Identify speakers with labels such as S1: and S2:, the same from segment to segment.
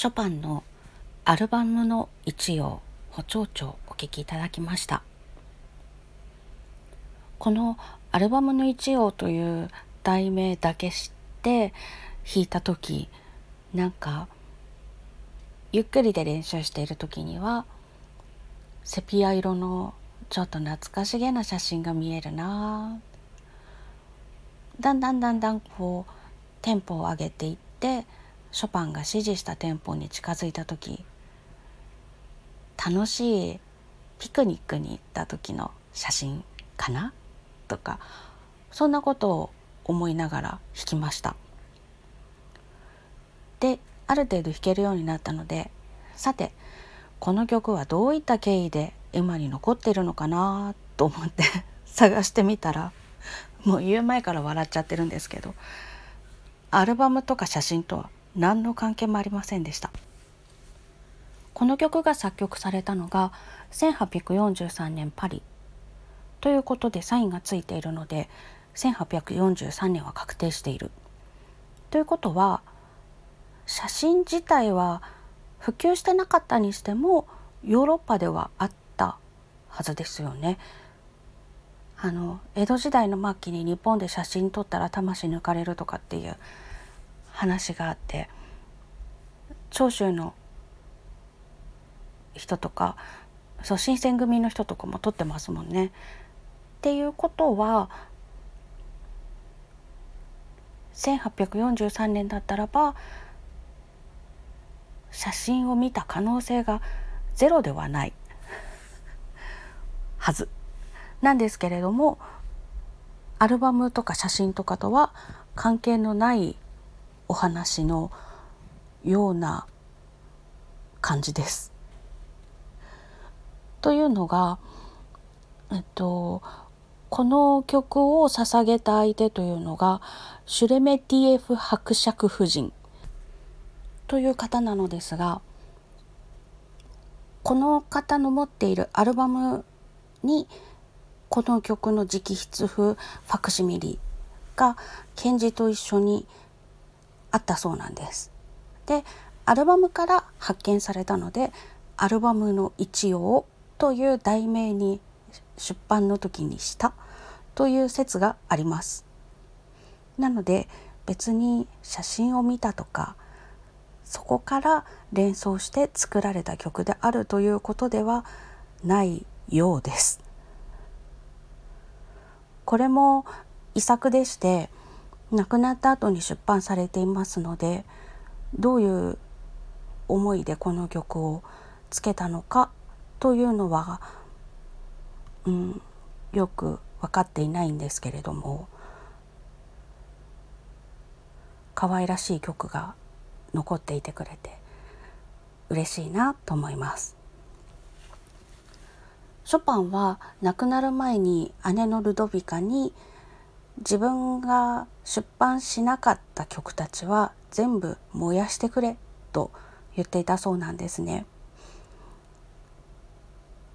S1: ショパンのアルバムの一葉補聴長お聴きいただきました。このアルバムの一葉という題名だけ知って弾いた時なんかゆっくりで練習している時にはセピア色のちょっと懐かしげな写真が見えるな。だんだんだんだんこうテンポを上げていってショパンが指示したテンポに近づいた時楽しいピクニックに行った時の写真かな？とかそんなことを思いながら弾きました。である程度弾けるようになったのでさてこの曲はどういった経緯で今に残ってるのかなと思って 探してみたらもう言う前から笑っちゃってるんですけどアルバムとか写真とは何の関係もありませんでした。この曲が作曲されたのが1843年パリ。ということでサインがついているので1843年は確定している。ということは写真自体は普及してなかったにしてもヨーロッパではあったはずですよね。あの江戸時代の末期に日本で写真撮ったら魂抜かれるとかっていう話があって長州の人とかそう新選組の人とかも撮ってますもんね。っていうことは1843年だったらば写真を見た可能性がゼロではない はずなんですけれどもアルバムとか写真とかとは関係のないお話のような感じです。というのが、えっと、この曲を捧げた相手というのがシュレメティエフ伯爵夫人という方なのですがこの方の持っているアルバムにこの曲の直筆風ファクシミリが検事と一緒にあったそうなんです。でアルバムから発見されたので「アルバムの一葉」という題名に出版の時にしたという説があります。なので別に写真を見たとかそこから連想して作られた曲であるということではないようです。これも遺作でして亡くなった後に出版されていますのでどういう思いでこの曲をつけたのかというのは、うん、よく分かっていないんですけれども可愛らしい曲が残っていてくれて嬉しいなと思います。ショパンは亡くなる前に姉のルドビカに自分が出版しなかった曲たちは全部燃やしてくれと言っていたそうなんですね。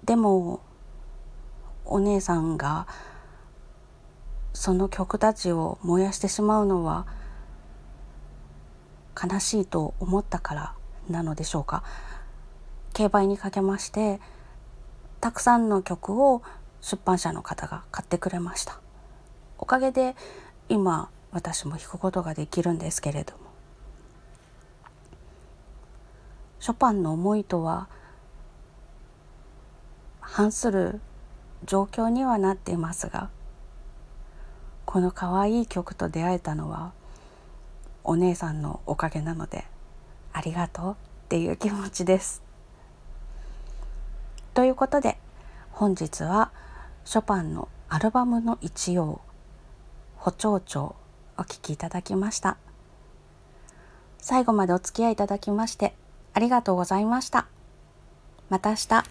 S1: でもお姉さんがその曲たちを燃やしてしまうのは悲しいと思ったからなのでしょうか競売にかけましてたくさんの曲を出版社の方が買ってくれましたおかげで今私も弾くことができるんですけれどもショパンの思いとは反する状況にはなっていますがこの可愛いい曲と出会えたのはお姉さんのおかげなのでありがとうっていう気持ちです。ということで本日はショパンのアルバムの一葉「補聴長」お聴きいただきました。最後までお付き合いいただきましてありがとうございました。また明日。